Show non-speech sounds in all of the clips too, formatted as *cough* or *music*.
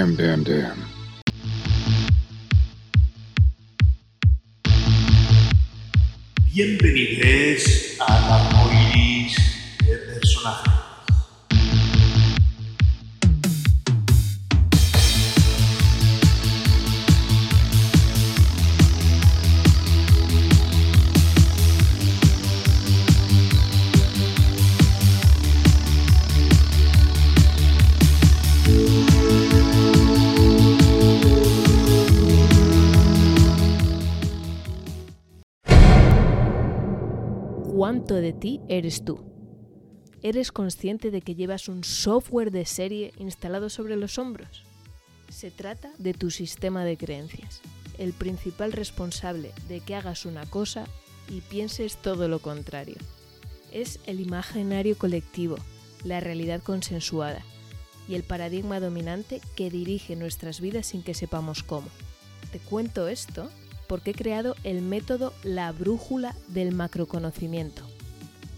Damn, damn, damn, ti eres tú? ¿Eres consciente de que llevas un software de serie instalado sobre los hombros? Se trata de tu sistema de creencias, el principal responsable de que hagas una cosa y pienses todo lo contrario. Es el imaginario colectivo, la realidad consensuada y el paradigma dominante que dirige nuestras vidas sin que sepamos cómo. Te cuento esto porque he creado el método La Brújula del Macroconocimiento.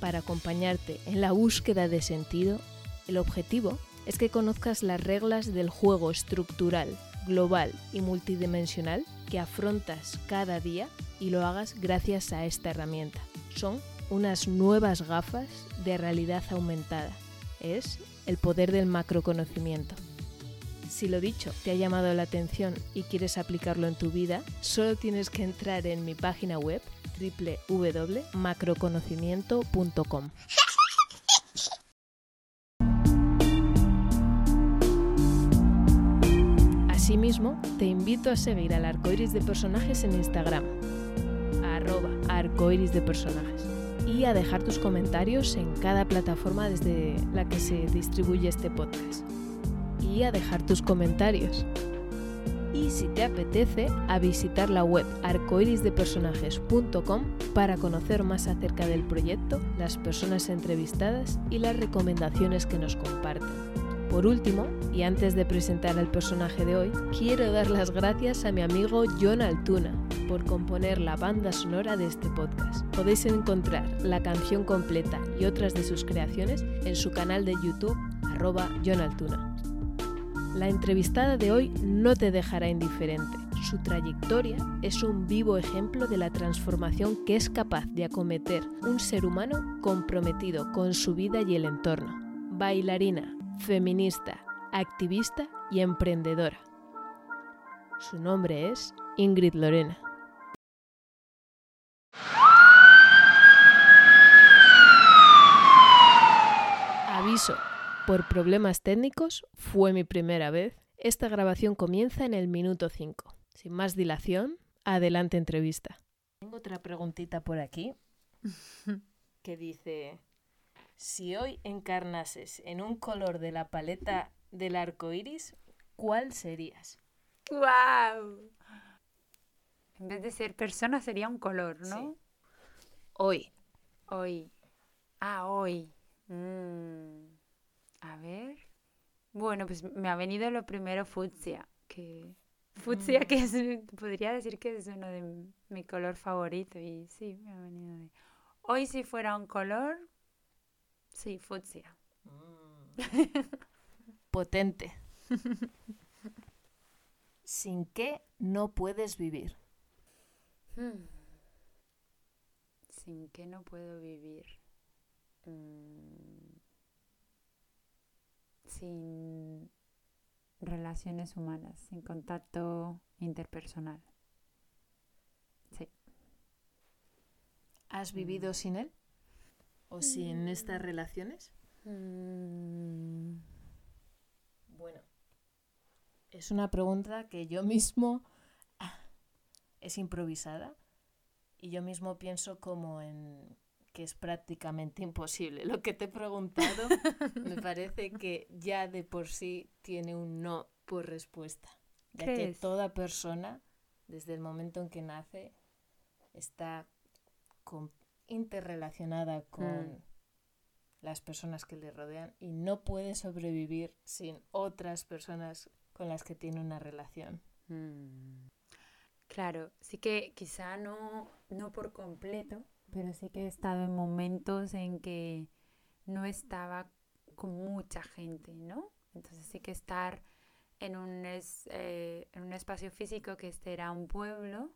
Para acompañarte en la búsqueda de sentido, el objetivo es que conozcas las reglas del juego estructural, global y multidimensional que afrontas cada día y lo hagas gracias a esta herramienta. Son unas nuevas gafas de realidad aumentada. Es el poder del macroconocimiento. Si lo dicho te ha llamado la atención y quieres aplicarlo en tu vida, solo tienes que entrar en mi página web www.macroconocimiento.com. Asimismo, te invito a seguir al arcoiris de personajes en Instagram, arroba arcoiris de personajes, y a dejar tus comentarios en cada plataforma desde la que se distribuye este podcast y a dejar tus comentarios. Y si te apetece, a visitar la web arcoirisdepersonajes.com para conocer más acerca del proyecto, las personas entrevistadas y las recomendaciones que nos comparten. Por último, y antes de presentar al personaje de hoy, quiero dar las gracias a mi amigo John Altuna por componer la banda sonora de este podcast. Podéis encontrar la canción completa y otras de sus creaciones en su canal de YouTube, arroba John Altuna. La entrevistada de hoy no te dejará indiferente. Su trayectoria es un vivo ejemplo de la transformación que es capaz de acometer un ser humano comprometido con su vida y el entorno. Bailarina, feminista, activista y emprendedora. Su nombre es Ingrid Lorena. Aviso, por problemas técnicos, fue mi primera vez. Esta grabación comienza en el minuto 5. Sin más dilación, adelante entrevista. Tengo otra preguntita por aquí *laughs* que dice, si hoy encarnases en un color de la paleta del arco iris, ¿cuál serías? ¡Guau! En vez de ser persona sería un color, ¿no? Sí. Hoy. Hoy. Ah, hoy. Mm. A ver. Bueno, pues me ha venido lo primero fucsia, que fucsia que es, podría decir que es uno de mi color favorito y sí, me ha venido de... Hoy si fuera un color, sí, fucsia. Potente. Sin qué no puedes vivir. Hmm. Sin que no puedo vivir. Mm. Sin relaciones humanas, sin contacto interpersonal. Sí. ¿Has vivido sin él? ¿O sin estas relaciones? Mm. Bueno, es una pregunta que yo mismo ah, es improvisada y yo mismo pienso como en que es prácticamente imposible. Lo que te he preguntado *laughs* me parece que ya de por sí tiene un no por respuesta, ya que toda persona desde el momento en que nace está con- interrelacionada con Mm. las personas que le rodean y no puede sobrevivir sin otras personas con las que tiene una relación. Mm. Claro, sí que quizá no, no por completo, pero sí que he estado en momentos en que no estaba con mucha gente, ¿no? Entonces sí que estar en un, eh, en un espacio físico que este era un pueblo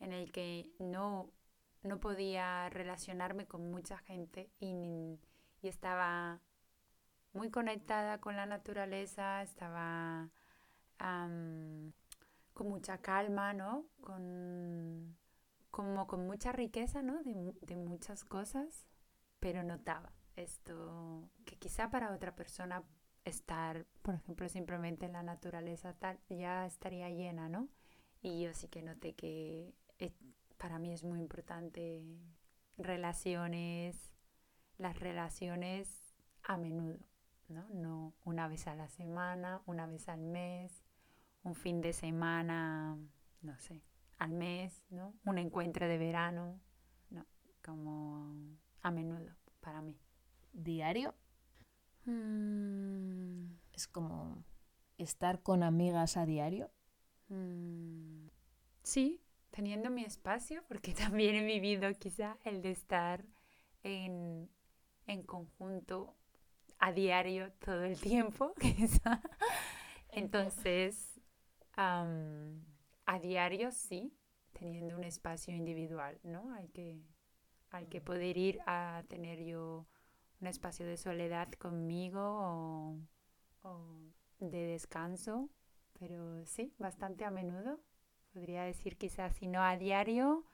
en el que no, no podía relacionarme con mucha gente y, y estaba muy conectada con la naturaleza, estaba con mucha calma, ¿no? Con, como con mucha riqueza, ¿no? De, de, muchas cosas, pero notaba esto que quizá para otra persona estar, por ejemplo, simplemente en la naturaleza tal, ya estaría llena, ¿no? Y yo sí que noté que para mí es muy importante relaciones, las relaciones a menudo, ¿no? No una vez a la semana, una vez al mes, un fin de semana, no sé, al mes, ¿no? Un encuentro de verano, no, como a menudo para mí. ¿Diario? Mm. Es como estar con amigas a diario. Mm. Sí, teniendo mi espacio, porque *laughs* también he vivido quizá el de estar en, en conjunto a diario todo el tiempo, *laughs* quizá. *laughs* Entonces, a diario sí, teniendo un espacio individual, ¿no? Hay que, hay que poder ir a tener yo un espacio de soledad conmigo o, de descanso, pero sí, bastante a menudo. Podría decir quizás, si no a diario,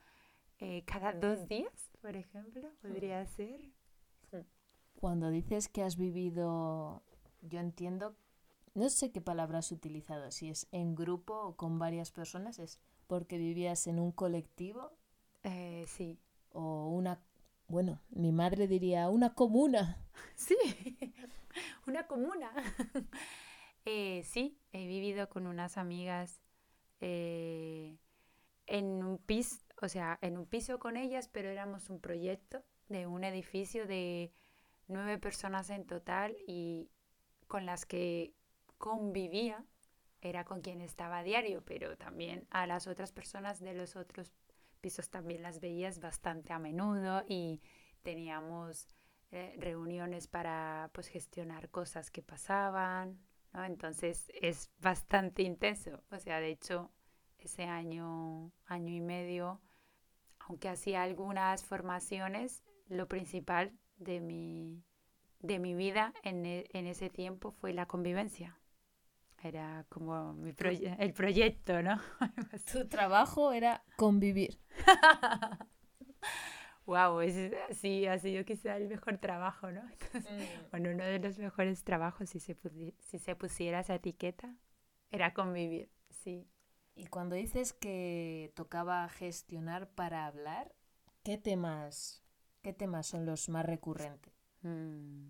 eh, cada dos días, por ejemplo, podría ser. Cuando dices que has vivido, yo entiendo, no sé qué palabra has utilizado, si es en grupo o con varias personas, es porque vivías en un colectivo. Eh, sí. O una bueno, mi madre diría una comuna. *laughs* Sí, *laughs* una comuna. *laughs* Eh, sí, he vivido con unas amigas eh, en un piso, o sea, en un piso con ellas, pero éramos un proyecto de un edificio de nueve personas en total y con las que convivía era con quien estaba a diario, pero también a las otras personas de los otros pisos también las veías bastante a menudo y teníamos eh, reuniones para pues gestionar cosas que pasaban, ¿no? Entonces es bastante intenso. O sea, de hecho, ese año, año y medio, aunque hacía algunas formaciones, lo principal de mi, de mi vida en, e, en ese tiempo fue la convivencia. Era como mi el proyecto, ¿no? *laughs* Tu trabajo era convivir. wow, es, así ha sido quizá el mejor trabajo, ¿no? Mm. Bueno, uno de los mejores trabajos, si se, si se pusiera esa etiqueta, era convivir, sí. Y cuando dices que tocaba gestionar para hablar, ¿qué temas, qué temas son los más recurrentes? Mm.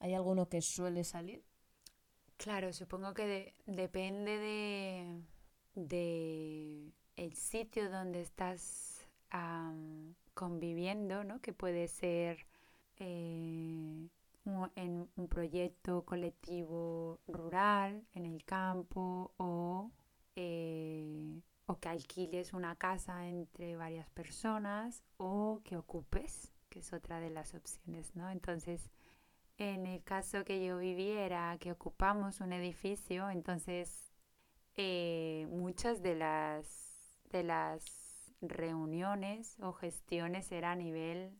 ¿Hay alguno que suele salir? Claro, supongo que depende de, de el sitio donde estás conviviendo, ¿no? Que puede ser eh, en un proyecto colectivo rural, en el campo, o, eh, o que alquiles una casa entre varias personas, o que ocupes, que es otra de las opciones, ¿no? Entonces, en el caso que yo viviera, que ocupamos un edificio, entonces eh, muchas de las, de las reuniones o gestiones eran a nivel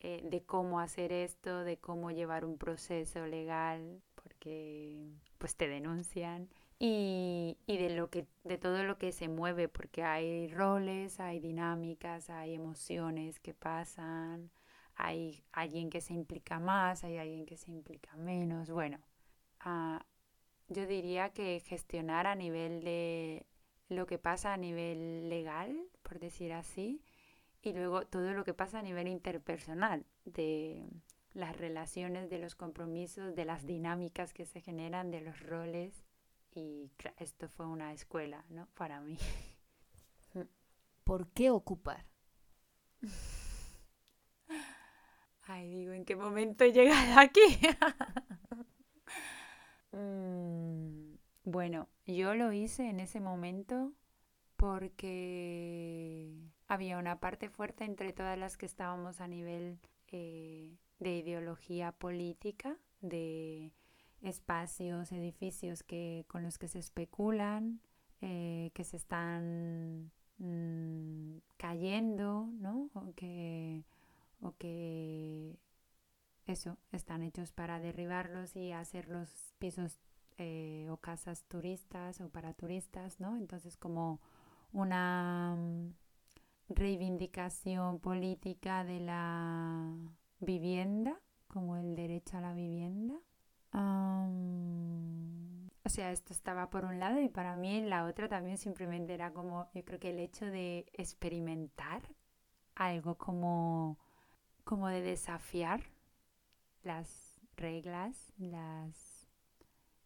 eh, de cómo hacer esto, de cómo llevar un proceso legal, porque pues te denuncian. Y, y, de lo que de todo lo que se mueve porque hay roles hay dinámicas hay emociones que pasan hay alguien que se implica más, hay alguien que se implica menos. Bueno, ah, yo diría que gestionar a nivel de lo que pasa a nivel legal, por decir así, y luego todo lo que pasa a nivel interpersonal, de las relaciones, de los compromisos, de las dinámicas que se generan, de los roles. Y esto fue una escuela, ¿no? Para mí. ¿Por qué ocupar? *laughs* Ay, digo, ¿en qué momento he llegado aquí? *laughs* Mm, bueno, yo lo hice en ese momento porque había una parte fuerte entre todas las que estábamos a nivel eh, de ideología política, de espacios, edificios que, con los que se especulan, eh, que se están mm, cayendo, ¿no? Que, o que eso, están hechos para derribarlos y hacer los pisos eh, o casas turistas o para turistas, ¿no? Entonces como una mm, reivindicación política de la vivienda, como el derecho a la vivienda. o sea, esto estaba por un lado y para mí la otra también simplemente era como, yo creo que el hecho de experimentar algo como, como de desafiar las reglas, las...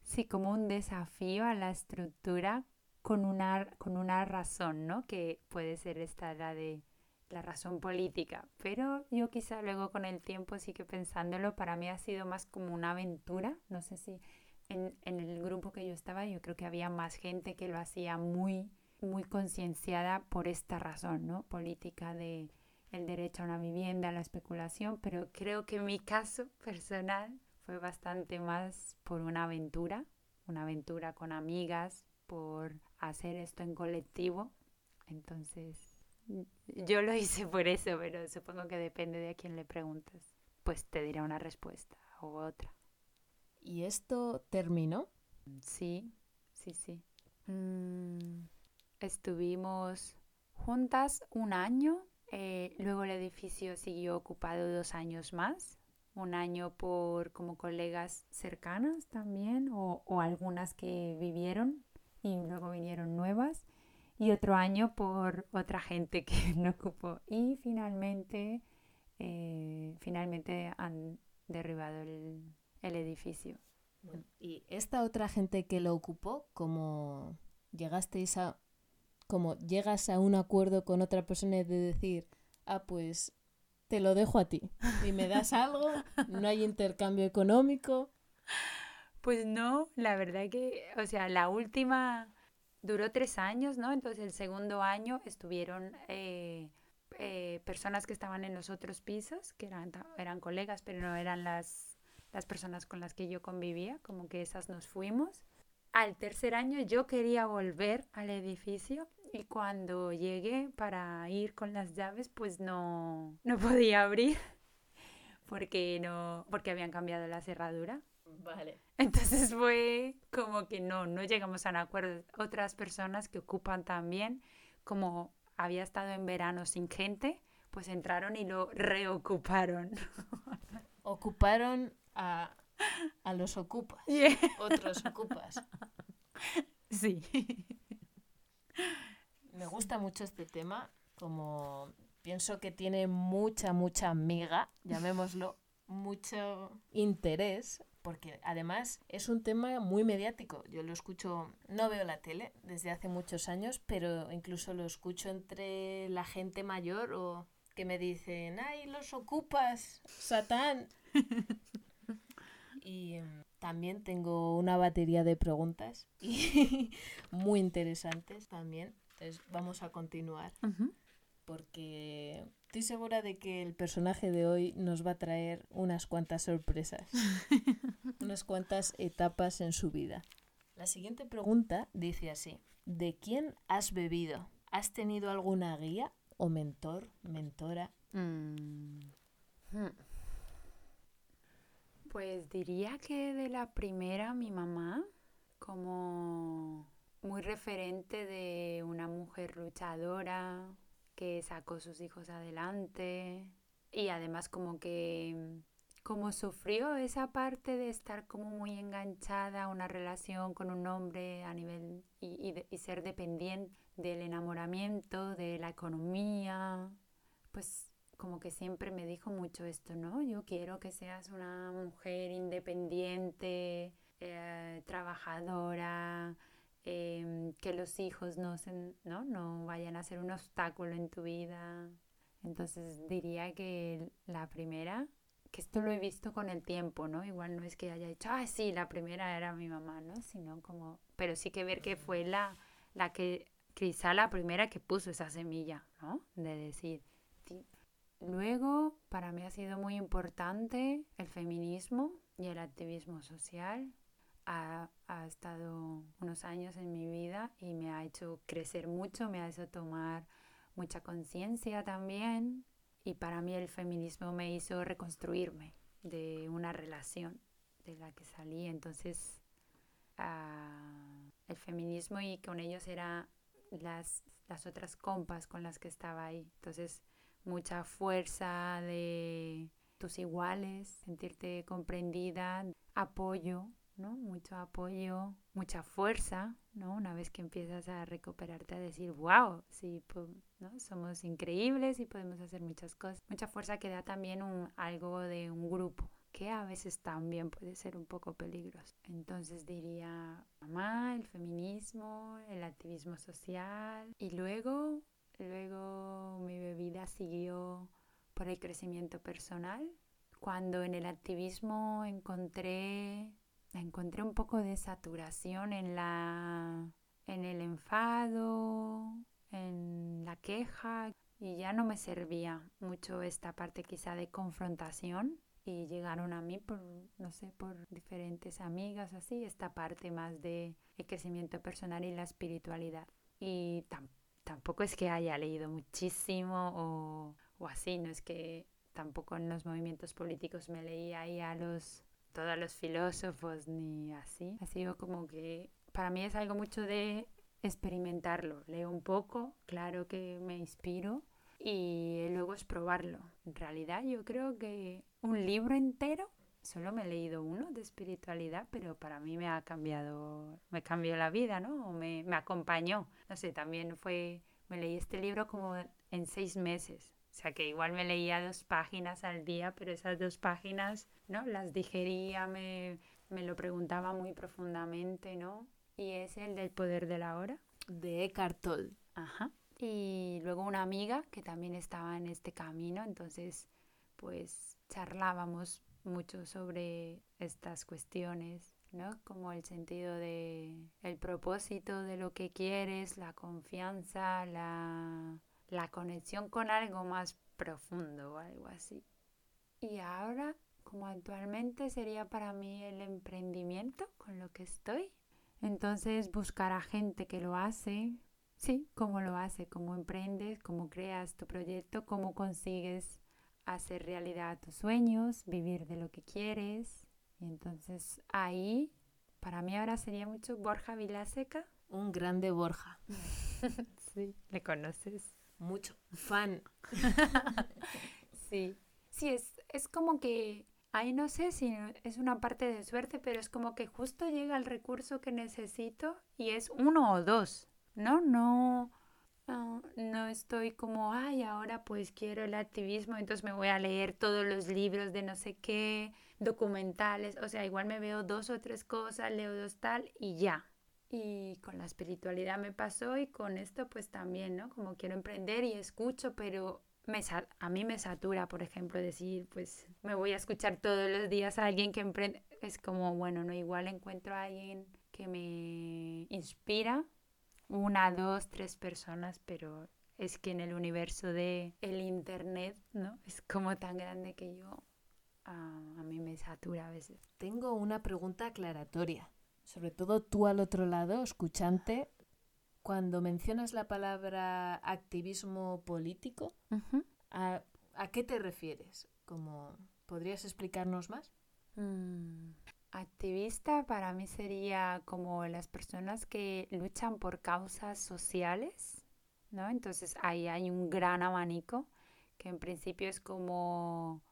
Sí, como un desafío a la estructura con una, con una razón, ¿no? Que puede ser esta la de la razón política. Pero yo quizá luego con el tiempo sí que pensándolo, para mí ha sido más como una aventura. No sé si en, en el grupo que yo estaba, yo creo que había más gente que lo hacía muy, muy concienciada por esta razón, ¿no? Política de el derecho a una vivienda, a la especulación, pero creo que mi caso *laughs* personal fue bastante más por una aventura, una aventura con amigas, por hacer esto en colectivo. Entonces, yo lo *laughs* hice por eso, pero supongo que depende de a quién le preguntas. Pues te dirá una respuesta u otra. ¿Y esto terminó? Sí, sí, sí. Mm, estuvimos juntas un año eh, luego el edificio siguió ocupado dos años más, un año por como colegas cercanas también o, algunas que vivieron y luego vinieron nuevas y otro año por otra gente que *laughs* no ocupó y finalmente eh, finalmente han derribado el, el edificio. Y esta otra gente que lo ocupó, ¿cómo llegasteis a como llegas a un acuerdo con otra persona de decir, ah, pues te lo dejo a ti y me das *laughs* algo, no hay intercambio económico. Pues no, la verdad que, o sea, la última duró tres años, ¿no? Entonces el segundo año estuvieron eh, eh, personas que estaban en los otros pisos, que eran, eran colegas, pero no eran las, las personas con las que yo convivía, como que esas nos fuimos. Al tercer año yo quería volver al edificio y cuando llegué para ir con las llaves, pues no, no *laughs* podía abrir porque, no, porque habían cambiado la cerradura. Vale. Entonces fue como que no, no llegamos a un acuerdo. Otras personas que ocupan también, como había estado en verano sin gente, pues entraron y lo reocuparon. *laughs* Ocuparon a, a los ocupas. Otros ocupas. Sí me gusta mucho este tema, como pienso que tiene mucha, mucha amiga, llamémoslo, mucho interés, porque además es un tema muy mediático. Yo lo escucho, no veo la tele desde hace muchos años, pero incluso lo escucho entre la gente mayor o que me dicen, ay, los ocupas, Satán. *laughs* y em, también tengo una batería de preguntas y *laughs* muy interesantes también vamos a continuar. Porque estoy segura de que el personaje de hoy nos va a traer unas cuantas sorpresas, *laughs* unas cuantas etapas en su vida. La siguiente pregunta dice así, ¿de quién has bebido? ¿Has tenido alguna guía o mentor, mentora? Mm. Hmm. Pues diría que de la primera mi mamá, como muy referente de una mujer luchadora que sacó sus hijos adelante y además como que como sufrió esa parte de estar como muy enganchada a una relación con un hombre a nivel y, y, ser dependiente del enamoramiento, de la economía, pues como que siempre me dijo mucho esto, ¿no? Yo quiero que seas una mujer independiente, eh, trabajadora, Em, que los hijos no, se, ¿no? no vayan a ser un obstáculo en tu vida. Entonces diría que la primera, que esto lo he visto con el tiempo, ¿no? Igual no es que haya dicho, ah, sí, la primera era mi mamá, ¿no? Sino como, pero sí que ver que fue la, la que, quizá la primera que puso esa semilla, ¿no? De decir, Luego, para mí ha sido muy importante el feminismo y el activismo social ha, ha estado unos años en mi vida y me ha hecho crecer mucho, me ha hecho tomar mucha conciencia también y para mí el feminismo me hizo reconstruirme de una relación de la que salí. Entonces, ah, el feminismo y con ellos eran las, las otras compas con las que estaba ahí. Entonces, mucha fuerza de tus iguales, sentirte comprendida, apoyo, ¿no? Mucho apoyo, mucha fuerza, ¿no? Una vez que empiezas a recuperarte, a decir, wow, sí, ¿no? somos increíbles y podemos hacer muchas cosas. Mucha fuerza que da también un, algo de un grupo, que a veces también puede ser un poco peligroso. Entonces diría, mamá, el feminismo, el activismo social y luego, luego mi bebida siguió por el crecimiento personal. Cuando en el activismo encontré encontré un poco de saturación en la en el enfado, en la queja y ya no me servía mucho esta parte quizá de confrontación y llegaron a mí por no sé por diferentes amigas así esta parte más de el crecimiento personal y la espiritualidad. Y tampoco es que haya leído muchísimo o, o así no es que tampoco en los movimientos políticos me leía ahí a los todos los filósofos ni así. Ha sido como que para mí es algo mucho de experimentarlo. Leo un poco, claro que me inspiro y luego es probarlo. En realidad yo creo que un libro entero, solo me he leído uno de espiritualidad, pero para mí me ha cambiado, me cambió la vida, ¿no? Me, me acompañó. No sé, también fue, me leí este libro como en seis meses. O sea que igual me leía dos páginas al día, pero esas dos páginas, ¿no? Las digería, me, me lo preguntaba muy profundamente, ¿no? Y es el del poder de la hora. De Eckhart Tolle. Ajá. Y luego una amiga que también estaba en este camino, entonces pues charlábamos mucho sobre estas cuestiones, ¿no? Como el sentido de el propósito de lo que quieres, la confianza, la la conexión con algo más profundo o algo así. Y ahora, como actualmente sería para mí el emprendimiento con lo que estoy. Entonces buscar a gente que lo hace, sí, cómo lo hace, cómo emprendes, cómo creas tu proyecto, cómo consigues hacer realidad tus sueños, vivir de lo que quieres. Y entonces ahí, para mí ahora sería mucho Borja Vilaseca. Un grande Borja. *laughs* sí, ¿le conoces? Mucho. Fan. *laughs* sí. Sí, es, es como que ahí no sé si es una parte de suerte, pero es como que justo llega el recurso que necesito y es uno o dos, ¿no? No, no, no estoy como, ay, ahora pues quiero el activismo, entonces me voy a leer todos los libros de no sé qué, documentales, o sea, igual me veo dos o tres cosas, leo dos tal y ya, y con la espiritualidad me pasó y con esto pues también, ¿no? Como quiero emprender y escucho, pero me, a mí me satura, por ejemplo, decir, pues me voy a escuchar todos los días a alguien que emprende. Es como, bueno, no, igual encuentro a alguien que me inspira, una, dos, tres personas, pero es que en el universo de el internet, ¿no? Es como tan grande que yo, a mí me satura a veces. Tengo una pregunta aclaratoria sobre todo tú al otro lado, escuchante, cuando mencionas la palabra activismo político, ¿a, qué te refieres? Como, ¿Podrías explicarnos más? Mm, activista para mí sería como las personas que luchan por causas sociales, ¿no? Entonces ahí hay un gran abanico que en principio es como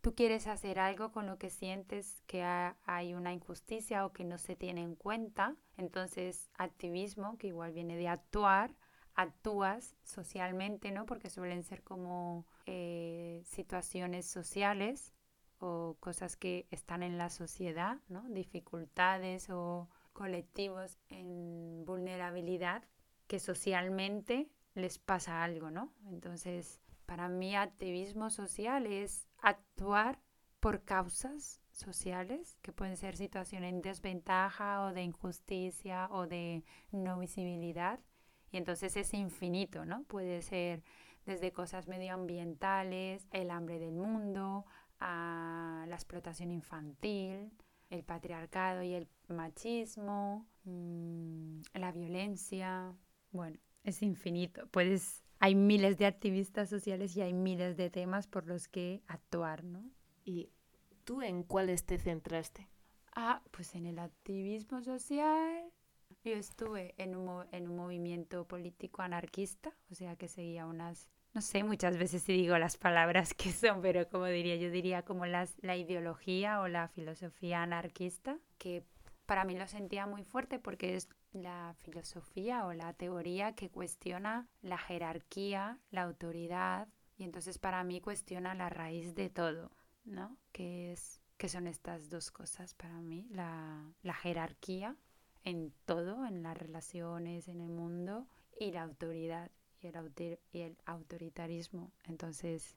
tú quieres hacer algo con lo que sientes que hay una injusticia o que no se tiene en cuenta, entonces activismo, que igual viene de actuar, actúas socialmente, ¿no? Porque suelen ser como eh, situaciones sociales o cosas que están en la sociedad, ¿no? Dificultades o colectivos en vulnerabilidad que socialmente les pasa algo, ¿no? Entonces, para mí activismo social es actuar por causas sociales, que pueden ser situaciones de desventaja o de injusticia o de no visibilidad. Y entonces es infinito, ¿no? Puede ser desde cosas medioambientales, el hambre del mundo, a la explotación infantil, el patriarcado y el machismo, mm, la violencia. Bueno, es infinito. Puedes, hay miles de activistas sociales y hay miles de temas por los que actuar, ¿no? ¿Y tú en cuáles te centraste? Ah, pues en el activismo social. Yo estuve en un, en un movimiento político anarquista, o sea que seguía unas no sé muchas veces si digo las palabras que son, pero como diría, yo diría como las, la ideología o la filosofía anarquista, que para mí lo sentía muy fuerte porque es la filosofía o la teoría que cuestiona la jerarquía, la autoridad, y entonces para mí cuestiona la raíz de todo, ¿no? Que, es, que son estas dos cosas para mí, la, la jerarquía en todo, en las relaciones, en el mundo, y la autoridad y el, y el autoritarismo. Entonces,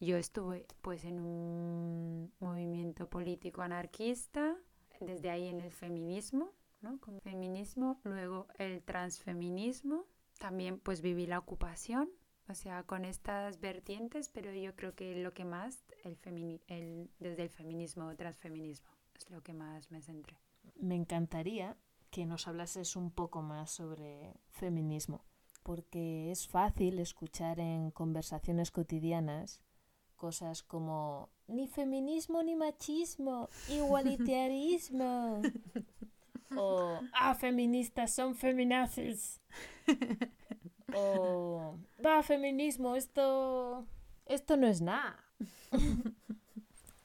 yo estuve pues en un movimiento político anarquista, desde ahí en el feminismo, ¿no? Como feminismo, luego el transfeminismo, también pues viví la ocupación, o sea, con estas vertientes, pero yo creo que lo que más, el, el desde el feminismo o transfeminismo, es lo que más me centré. Me encantaría que nos hablases un poco más sobre feminismo porque es fácil escuchar en conversaciones cotidianas cosas como ni feminismo ni machismo, *laughs* igualitarismo. *laughs* o ah, feministas son feminazis. *laughs* o va, feminismo, esto esto no es nada. *laughs*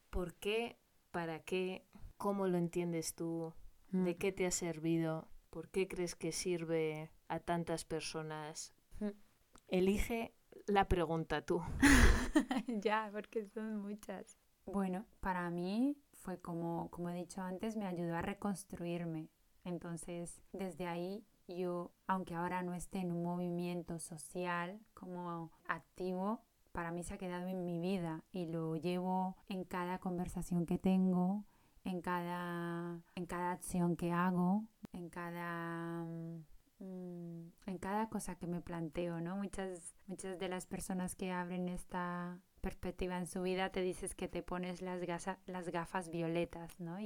¿Por qué? ¿Para qué? ¿Cómo lo entiendes tú? ¿De mm. qué te ha servido? ¿Por qué crees que sirve a tantas personas? Mm. Elige la pregunta tú. *laughs* ya, porque son muchas. Bueno, para mí fue como, como he dicho antes, me ayudó a reconstruirme. Entonces, desde ahí yo, aunque ahora no esté en un movimiento social como activo, para mí se ha quedado en mi vida y lo llevo en cada conversación que tengo, en cada, en cada acción que hago, en cada, mm, en cada cosa que me planteo, ¿no? Muchas, muchas de las personas que abren esta perspectiva en su vida te dices que te pones las, las gafas violetas, ¿no?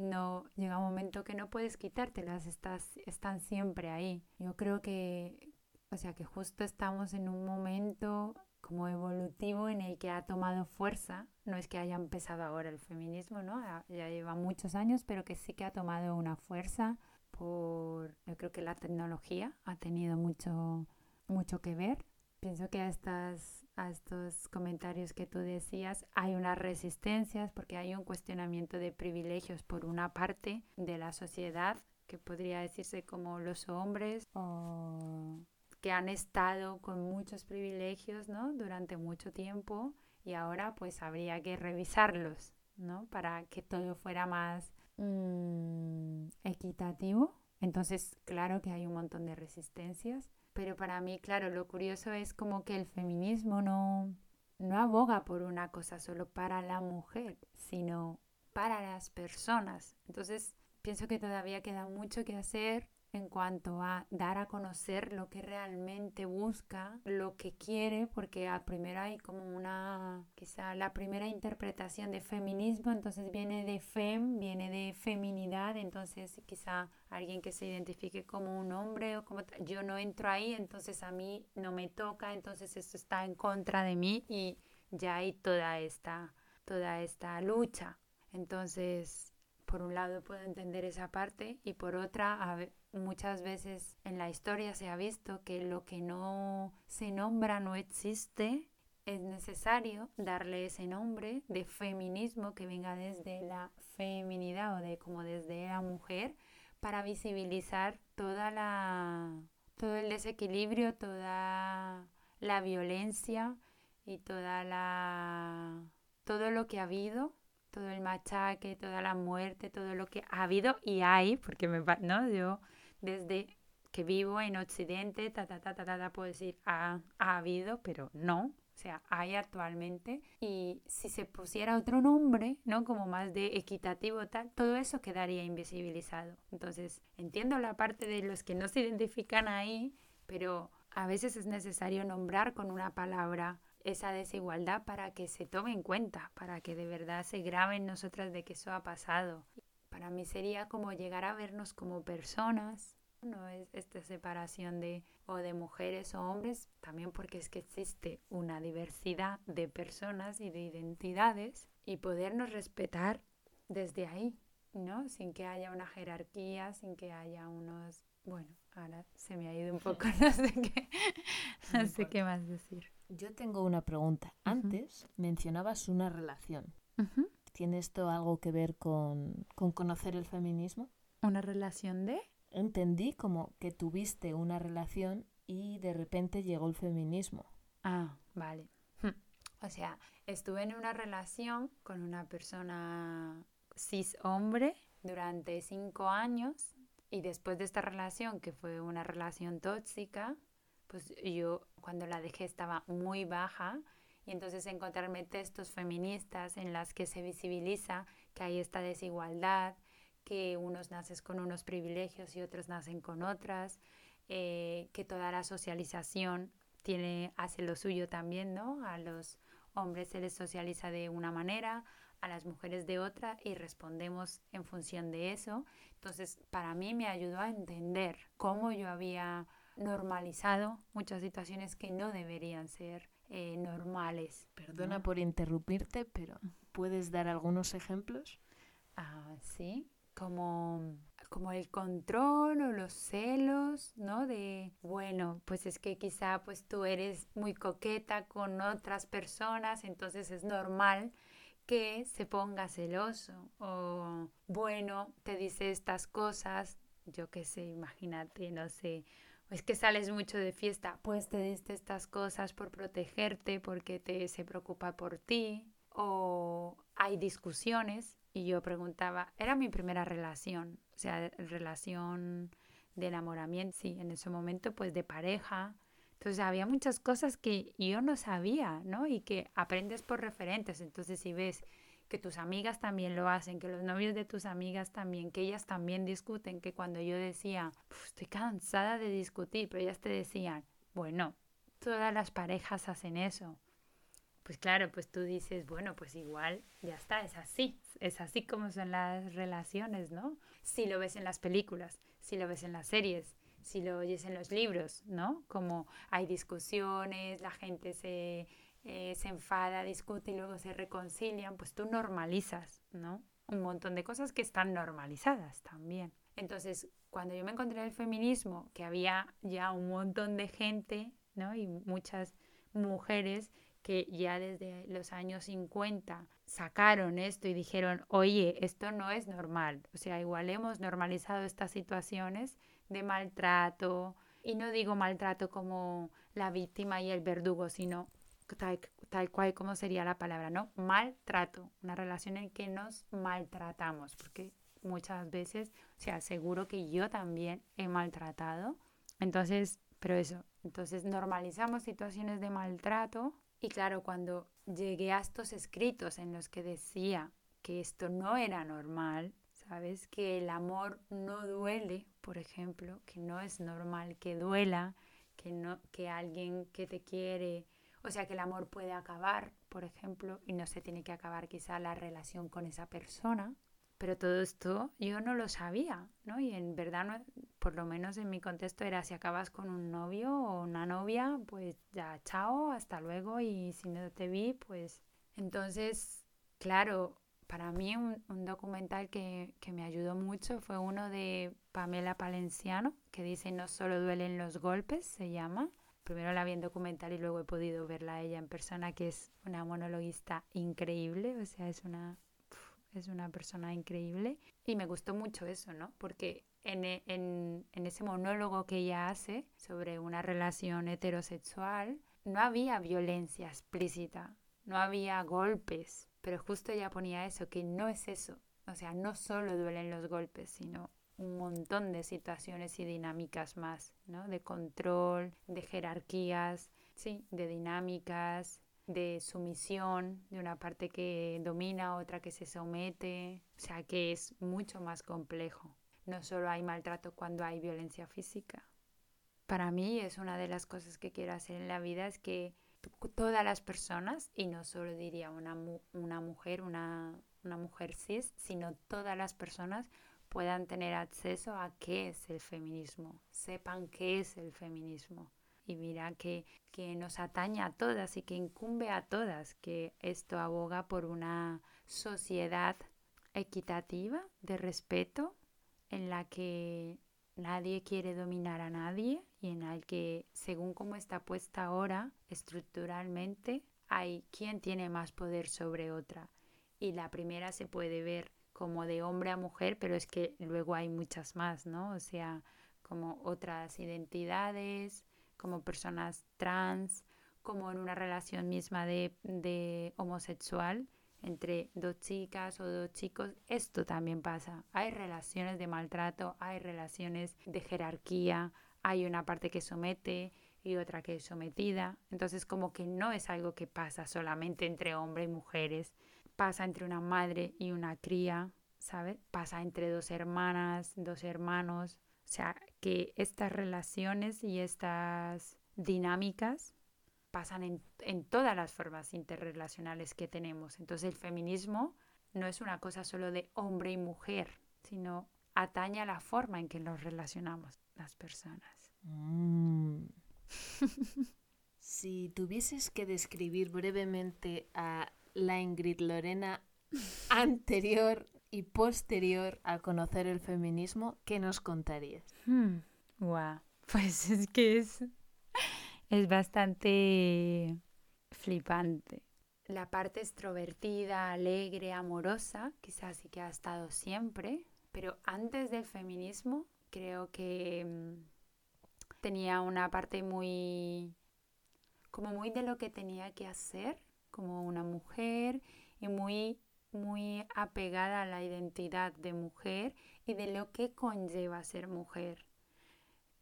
No llega un momento que no puedes quitártelas, estás, están siempre ahí. Yo creo que, o sea, que justo estamos en un momento como evolutivo en el que ha tomado fuerza. No es que haya empezado ahora el feminismo, ¿no? Ya lleva muchos años, pero que sí que ha tomado una fuerza por, yo creo que la tecnología ha tenido mucho, mucho que ver. Pienso que a, estas, a estos comentarios que tú decías hay unas resistencias porque hay un cuestionamiento de privilegios por una parte de la sociedad que podría decirse como los hombres o que han estado con muchos privilegios ¿no? durante mucho tiempo y ahora pues habría que revisarlos ¿no? para que todo fuera más mm, equitativo. Entonces, claro que hay un montón de resistencias, pero para mí, claro, lo curioso es como que el feminismo no, no aboga por una cosa solo para la mujer, sino para las personas. Entonces, pienso que todavía queda mucho que hacer en cuanto a dar a conocer lo que realmente busca, lo que quiere, porque al primero hay como una, quizá la primera interpretación de feminismo, entonces viene de fem, viene de feminidad, entonces quizá alguien que se identifique como un hombre o como yo no entro ahí, entonces a mí no me toca, entonces esto está en contra de mí y ya hay toda esta, toda esta lucha. Entonces, por un lado puedo entender esa parte y por otra, a ver, muchas veces en la historia se ha visto que lo que no se nombra no existe. Es necesario darle ese nombre de feminismo que venga desde la feminidad o de como desde la mujer para visibilizar toda la todo el desequilibrio, toda la violencia y toda la todo lo que ha habido todo el machaque, toda la muerte, todo lo que ha habido y hay, porque me no, yo desde que vivo en Occidente, ta, ta, ta, ta, ta, puedo decir, ha, ha habido, pero no, o sea, hay actualmente. Y si se pusiera otro nombre, ¿no? Como más de equitativo, tal, todo eso quedaría invisibilizado. Entonces, entiendo la parte de los que no se identifican ahí, pero a veces es necesario nombrar con una palabra esa desigualdad para que se tome en cuenta, para que de verdad se grabe en nosotras de que eso ha pasado Para mí sería como llegar a vernos como personas, no es esta separación de o de mujeres o hombres, también porque es que existe una diversidad de personas y de identidades y podernos respetar desde ahí, ¿no? Sin que haya una jerarquía, sin que haya unos, bueno, ahora se me ha ido un poco, *laughs* no sé qué, no sé qué más decir. Yo tengo una pregunta. Antes mencionabas una relación. ¿Tiene esto algo que ver con, con conocer el feminismo? ¿Una relación de? entendí como que tuviste una relación y de repente llegó el feminismo. Ah, vale. Hm. O sea, estuve en una relación con una persona cis hombre durante cinco años y después de esta relación, que fue una relación tóxica, pues yo cuando la dejé estaba muy baja y entonces encontrarme textos feministas en las que se visibiliza que hay esta desigualdad, que unos naces con unos privilegios y otros nacen con otras, eh, que toda la socialización tiene, hace lo suyo también, ¿no? A los hombres se les socializa de una manera, a las mujeres de otra y respondemos en función de eso. Entonces, para mí me ayudó a entender cómo yo había normalizado muchas situaciones que no deberían ser eh, normales. Perdona por interrumpirte, pero ¿puedes dar algunos ejemplos? Ah, sí como, como el control o los celos, ¿no? De, bueno, pues es que quizá pues tú eres muy coqueta con otras personas, entonces es normal que se ponga celoso o bueno, te dice estas cosas, yo qué sé, imagínate, no sé, es que sales mucho de fiesta, pues te dice estas cosas por protegerte, porque te se preocupa por ti o hay discusiones y yo preguntaba, era mi primera relación, o sea, relación de enamoramiento, sí, en ese momento pues de pareja. Entonces había muchas cosas que yo no sabía, ¿no? Y que aprendes por referentes. Entonces si ves que tus amigas también lo hacen, que los novios de tus amigas también, que ellas también discuten, que cuando yo decía, estoy cansada de discutir, pero ellas te decían, bueno, todas las parejas hacen eso. Pues claro, pues tú dices, bueno, pues igual ya está, es así, es así como son las relaciones, ¿no? Si lo ves en las películas, si lo ves en las series, si lo oyes en los libros, ¿no? Como hay discusiones, la gente se, eh, se enfada, discute y luego se reconcilian, pues tú normalizas, ¿no? Un montón de cosas que están normalizadas también. Entonces, cuando yo me encontré el feminismo, que había ya un montón de gente, ¿no? Y muchas mujeres que ya desde los años 50 sacaron esto y dijeron, oye, esto no es normal. O sea, igual hemos normalizado estas situaciones de maltrato. Y no digo maltrato como la víctima y el verdugo, sino tal, tal cual como sería la palabra, ¿no? Maltrato, una relación en que nos maltratamos, porque muchas veces, o sea, seguro que yo también he maltratado. Entonces, pero eso, entonces normalizamos situaciones de maltrato y claro, cuando llegué a estos escritos en los que decía que esto no era normal, ¿sabes? Que el amor no duele, por ejemplo, que no es normal que duela, que, no, que alguien que te quiere, o sea, que el amor puede acabar, por ejemplo, y no se tiene que acabar quizá la relación con esa persona, pero todo esto yo no lo sabía, ¿no? Y en verdad, por lo menos en mi contexto era si acabas con un novio o una novia, pues ya, chao, hasta luego, y si no te vi, pues... Entonces, claro, para mí un, documental que, que, me ayudó mucho fue uno de Pamela Palenciano, que dice No solo duelen los golpes, se llama. Primero la vi en documental y luego he podido verla a ella en persona, que es una monologuista increíble, o sea, es una es una persona increíble y me gustó mucho eso, ¿no? Porque en, e, en, en, ese monólogo que ella hace sobre una relación heterosexual, no había violencia explícita, no había golpes, pero justo ella ponía eso, que no es eso. O sea, no solo duelen los golpes, sino un montón de situaciones y dinámicas más, ¿no? De control, de jerarquías, sí, de dinámicas, de sumisión, de una parte que domina, otra que se somete, o sea que es mucho más complejo. No solo hay maltrato cuando hay violencia física. Para mí es una de las cosas que quiero hacer en la vida, es que todas las personas, y no solo diría una, una mujer, una, una mujer cis, sino todas las personas puedan tener acceso a qué es el feminismo, sepan qué es el feminismo. Y mira que, que nos atañe a todas y que incumbe a todas, que esto aboga por una sociedad equitativa, de respeto, en la que nadie quiere dominar a nadie y en la que, según cómo está puesta ahora, estructuralmente, hay quien tiene más poder sobre otra. Y la primera se puede ver como de hombre a mujer, pero es que luego hay muchas más, ¿no? O sea, como otras identidades, como personas trans, como en una relación misma de, de homosexual entre dos chicas o dos chicos, esto también pasa. Hay relaciones de maltrato, hay relaciones de jerarquía, hay una parte que somete y otra que es sometida. Entonces como que no es algo que pasa solamente entre hombres y mujeres, pasa entre una madre y una cría, ¿sabes? Pasa entre dos hermanas, dos hermanos. O sea, que estas relaciones y estas dinámicas pasan en, todas las formas interrelacionales que tenemos. Entonces el feminismo no es una cosa solo de hombre y mujer, sino atañe a la forma en que nos relacionamos las personas. Mm. *laughs* si tuvieses que describir brevemente a la Ingrid Lorena anterior y posterior a conocer el feminismo, ¿qué nos contarías? Hmm. *laughs* Pues es que es es bastante flipante. La parte extrovertida, alegre, amorosa, quizás sí que ha estado siempre, pero antes del feminismo creo que mm, tenía una parte muy, como muy de lo que tenía que hacer como una mujer y muy, muy apegada a la identidad de mujer y de lo que conlleva ser mujer.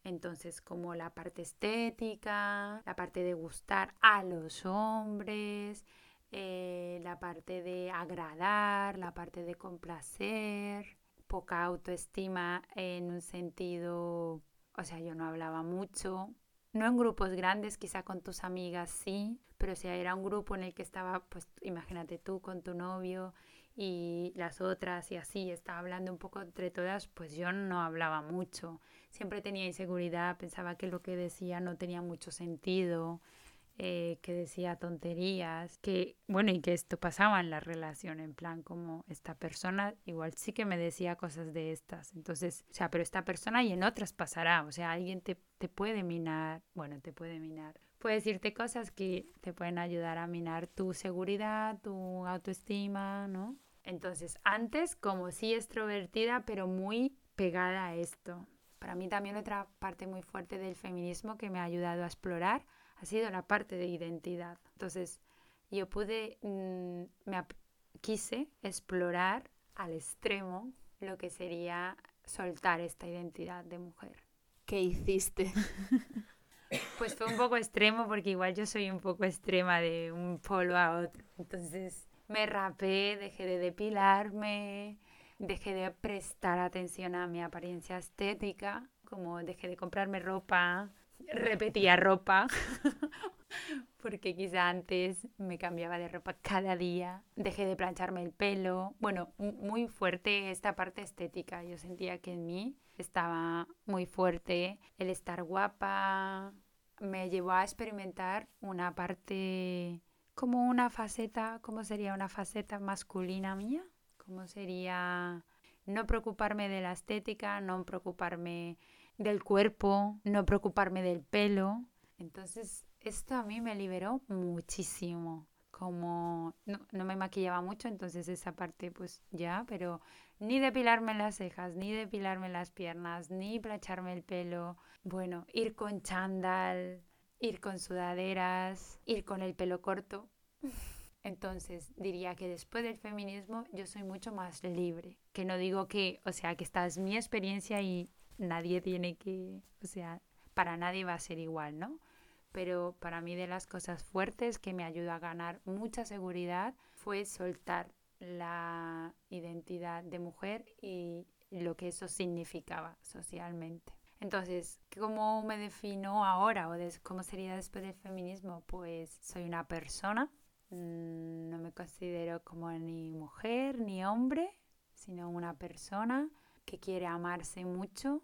Entonces, como la parte estética, la parte de gustar a los hombres, eh, la parte de agradar, la parte de complacer, poca autoestima en un sentido, o sea, yo no hablaba mucho, no en grupos grandes, quizá con tus amigas sí, pero si era un grupo en el que estaba, pues imagínate tú con tu novio y las otras y así, estaba hablando un poco entre todas, pues yo no hablaba mucho. Siempre tenía inseguridad, pensaba que lo que decía no tenía mucho sentido, eh, que decía tonterías, que bueno, y que esto pasaba en la relación, en plan como esta persona igual sí que me decía cosas de estas, entonces, o sea, pero esta persona y en otras pasará, o sea, alguien te, te puede minar, bueno, te puede minar, puede decirte cosas que te pueden ayudar a minar tu seguridad, tu autoestima, ¿no? Entonces, antes como sí extrovertida, pero muy pegada a esto, para mí también otra parte muy fuerte del feminismo que me ha ayudado a explorar ha sido la parte de identidad. Entonces, yo pude, mm, me quise explorar al extremo lo que sería soltar esta identidad de mujer. ¿Qué hiciste? *laughs* pues fue un poco extremo porque igual yo soy un poco extrema de un polo a otro. Entonces me rapé, dejé de depilarme, dejé de prestar atención a mi apariencia estética, como dejé de comprarme ropa, repetía ropa, *laughs* porque quizá antes me cambiaba de ropa cada día, dejé de plancharme el pelo, bueno, muy fuerte esta parte estética, yo sentía que en mí estaba muy fuerte el estar guapa, me llevó a experimentar una parte como una faceta, ¿cómo sería una faceta masculina mía? cómo sería no preocuparme de la estética, no preocuparme del cuerpo, no preocuparme del pelo. Entonces, esto a mí me liberó muchísimo. Como no, no, me maquillaba mucho, entonces esa parte pues ya, pero ni depilarme las cejas, ni depilarme las piernas, ni plancharme el pelo. Bueno, ir con chándal, ir con sudaderas, ir con el pelo corto. *laughs* Entonces diría que después del feminismo yo soy mucho más libre, que no digo que, o sea, que esta es mi experiencia y nadie tiene que, o sea, para nadie va a ser igual, ¿no? Pero para mí de las cosas fuertes que me ayudó a ganar mucha seguridad fue soltar la identidad de mujer y lo que eso significaba socialmente. Entonces, ¿cómo me defino ahora o cómo sería después del feminismo? Pues soy una persona, mm, no me considero como ni mujer ni hombre, sino una persona que quiere amarse mucho.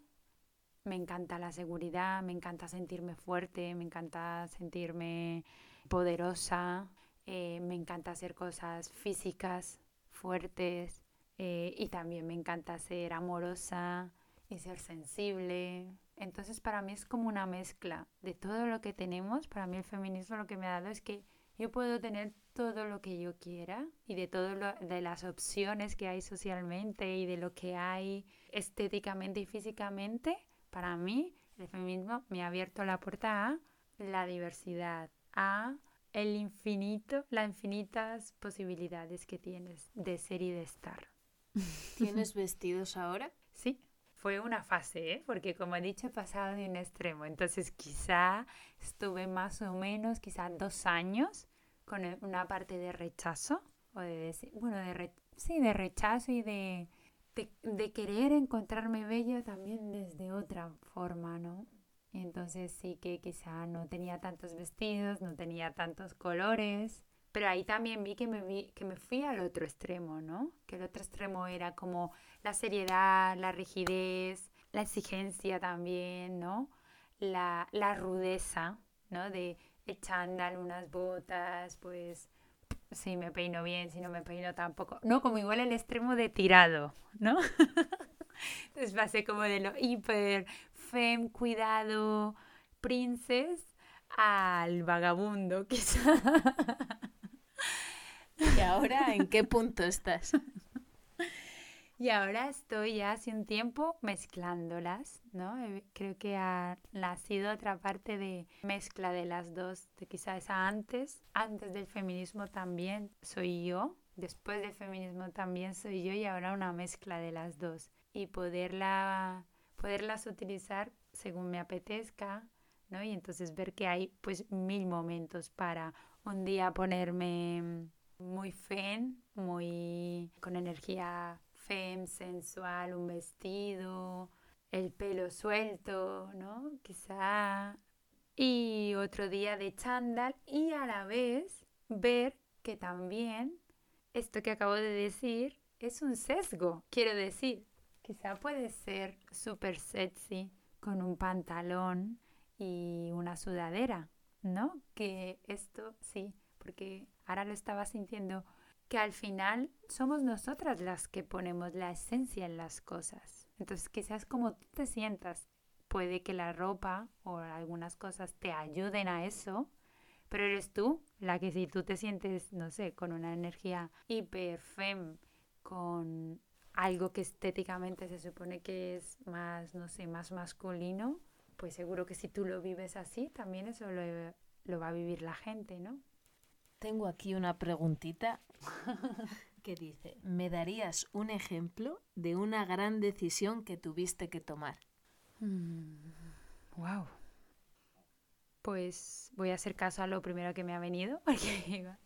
Me encanta la seguridad, me encanta sentirme fuerte, me encanta sentirme poderosa, eh, me encanta hacer cosas físicas fuertes eh, y también me encanta ser amorosa, y ser sensible. Entonces para mí es como una mezcla de todo lo que tenemos. Para mí el feminismo lo que me ha dado es que yo puedo tener todo lo que yo quiera y de todo lo, de las opciones que hay socialmente y de lo que hay estéticamente y físicamente. Para mí el feminismo me ha abierto la puerta a la diversidad, a el infinito, las infinitas posibilidades que tienes de ser y de estar. *laughs* ¿Tienes vestidos ahora? Sí, fue una fase, ¿eh? porque como he dicho, he pasado de un extremo. Entonces quizá estuve más o menos, quizá dos años con una parte de rechazo, o de bueno, de sí, de rechazo y de, de, querer encontrarme bella también desde otra forma, ¿no? entonces sí que quizá no tenía tantos vestidos, no tenía tantos colores, pero ahí también vi que me, vi, que me fui al otro extremo, ¿no? Que el otro extremo era como la seriedad, la rigidez, la exigencia también, ¿no? La, rudeza, ¿no? De el chándal, unas botas, pues si me peino bien, si no me peino tampoco. No, como igual el extremo de tirado, ¿no? *laughs* Entonces pasé como de lo hiper, fem, cuidado, princess, al vagabundo, quizá. ¿Y ahora en qué punto estás? Y ahora estoy ya hace un tiempo mezclándolas, ¿no? Eh, creo que ha nacido otra parte de mezcla de las dos, de quizás antes, antes del feminismo también soy yo, después del feminismo también soy yo y ahora una mezcla de las dos. Y poderla, poderlas utilizar según me apetezca, ¿no? Y entonces ver que hay pues mil momentos para un día ponerme muy fen, muy con energía fem, sensual, un vestido, el pelo suelto, ¿no? Quizá. Y otro día de chándal y a la vez ver que también esto que acabo de decir es un sesgo, quiero decir. Quizá puede ser súper sexy con un pantalón y una sudadera, ¿no? Que esto sí, porque ahora lo estaba sintiendo que al final somos nosotras las que ponemos la esencia en las cosas. Entonces, quizás como tú te sientas, puede que la ropa o algunas cosas te ayuden a eso, pero eres tú la que si tú te sientes, no sé, con una energía hiper fem, con algo que estéticamente se supone que es más, no sé, más masculino, pues seguro que si tú lo vives así, también eso lo, lo va a vivir la gente, ¿no? Tengo aquí una preguntita *laughs* que dice, ¿me darías un ejemplo de una gran decisión que tuviste que tomar? wow. Mm, pues voy a hacer caso a lo primero que me ha venido. *laughs*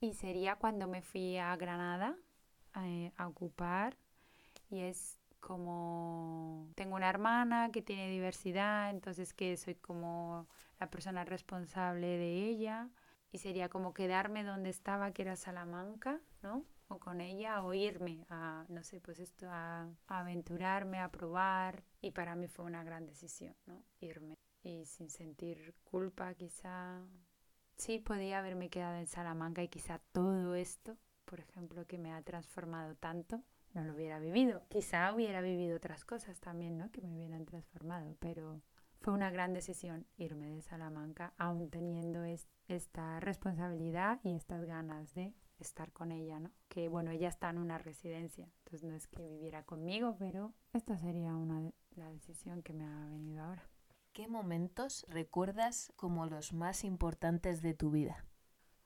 y sería cuando me fui a Granada eh, a ocupar. Y es como tengo una hermana que tiene diversidad, entonces que soy como la persona responsable de ella y sería como quedarme donde estaba, que era Salamanca, ¿no? O con ella, o irme a, no sé, pues esto, a, aventurarme, a probar. Y para mí fue una gran decisión, ¿no? Irme. Y sin sentir culpa, quizá. Sí, podía haberme quedado en Salamanca y quizá todo esto, por ejemplo, que me ha transformado tanto, no lo hubiera vivido. Quizá hubiera vivido otras cosas también, ¿no? Que me hubieran transformado, pero fue una gran decisión irme de Salamanca, aún teniendo esta responsabilidad y estas ganas de estar con ella, ¿no? Que bueno, ella está en una residencia, entonces no es que viviera conmigo, pero esta sería una la decisión que me ha venido ahora. ¿Qué momentos recuerdas como los más importantes de tu vida?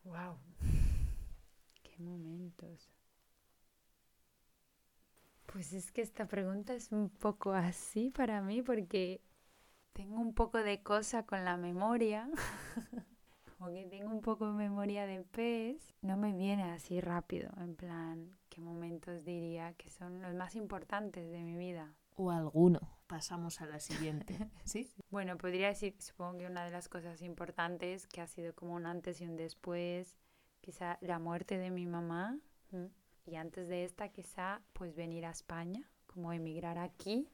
Wow. *laughs* ¿Qué momentos? Pues es que esta pregunta es un poco así para mí porque tengo un poco de cosa con la memoria, *laughs* como que tengo un poco de memoria de pez, no me viene así rápido, en plan, qué momentos diría que son los más importantes de mi vida. O alguno. Pasamos a la siguiente. *laughs* ¿Sí? Bueno, podría decir, supongo que una de las cosas importantes que ha sido como un antes y un después, quizá la muerte de mi mamá. Y antes de esta, quizá, pues venir a España, como emigrar aquí.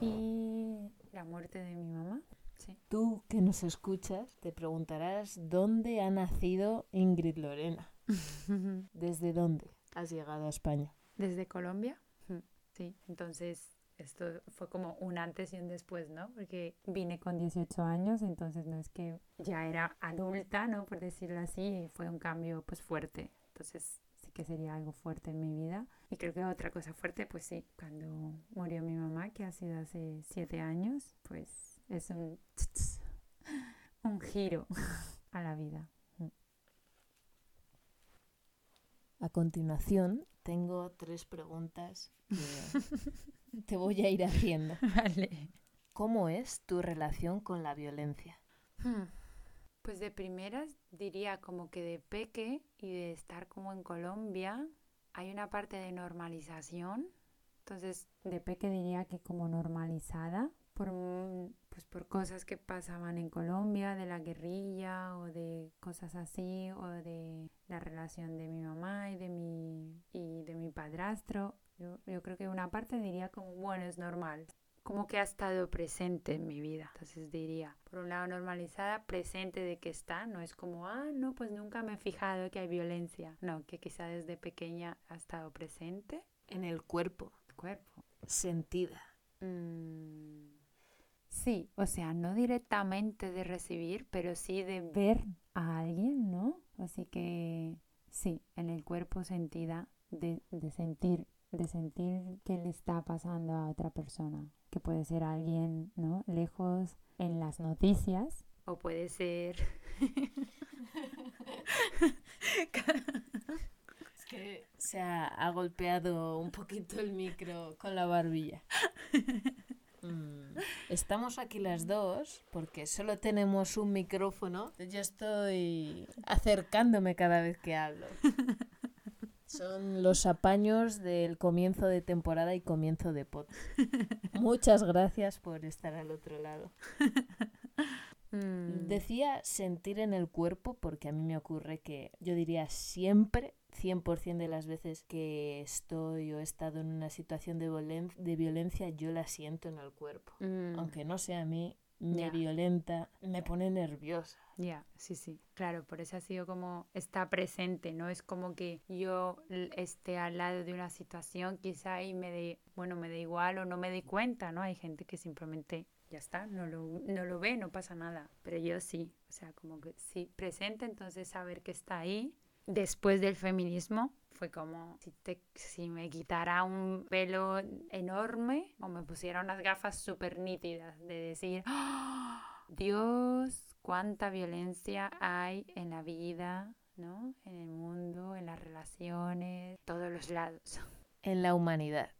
Y la muerte de mi mamá. Sí. Tú que nos escuchas, te preguntarás dónde ha nacido Ingrid Lorena. *laughs* ¿Desde dónde has llegado a España? Desde Colombia. Sí, entonces esto fue como un antes y un después, ¿no? Porque vine con 18 años, entonces no es que ya era adulta, ¿no? Por decirlo así, y fue un cambio pues fuerte. Entonces que sería algo fuerte en mi vida. Y creo que otra cosa fuerte, pues sí, cuando murió mi mamá, que ha sido hace siete años, pues es un, *laughs* un giro *laughs* a la vida. A continuación, tengo tres preguntas que *laughs* te voy a ir haciendo. Vale. ¿Cómo es tu relación con la violencia? Hmm. Pues de primeras diría como que de peque y de estar como en Colombia hay una parte de normalización. Entonces de peque diría que como normalizada por, mm, pues por cosas que pasaban en Colombia, de la guerrilla o de cosas así, o de la relación de mi mamá y de mi, y de mi padrastro. Yo, yo creo que una parte diría como, bueno, es normal como que ha estado presente en mi vida. Entonces diría, por un lado normalizada, presente de que está, no es como, ah, no, pues nunca me he fijado que hay violencia. No, que quizá desde pequeña ha estado presente. En el cuerpo, El cuerpo. sentida. Mm, sí, o sea, no directamente de recibir, pero sí de ver a alguien, ¿no? Así que sí, en el cuerpo sentida, de, de sentir, de sentir qué le está pasando a otra persona, que puede ser alguien, ¿no? Lejos en las noticias. O puede ser... *laughs* Es que se ha, ha golpeado un poquito el micro con la barbilla. *laughs* Mm, Estamos aquí las dos porque solo tenemos un micrófono. Yo estoy acercándome cada vez que hablo. *laughs* Son los apaños del comienzo de temporada y comienzo de pod. Muchas gracias por estar al otro lado. *laughs* Mm, Decía sentir en el cuerpo porque a mí me ocurre que yo diría siempre, 100% de las veces que estoy o he estado en una situación de, violen- de violencia, yo la siento en el cuerpo. mm, Aunque no sea a mí, me Ya. violenta, me pone nerviosa. Ya, sí, sí. Claro, por eso ha sido como está presente, no es como que yo esté al lado de una situación quizá y me dé, bueno, me da igual o no me dé cuenta, ¿no? Hay gente que simplemente ya está, no lo, no lo ve, no pasa nada, pero yo sí, o sea, como que sí, presente, entonces saber que está ahí. Después del feminismo fue como si, te, si me quitara un pelo enorme o me pusiera unas gafas súper nítidas de decir, "¡Ah! Dios, cuánta violencia hay en la vida, ¿no? En el mundo, en las relaciones, todos los lados. En la humanidad.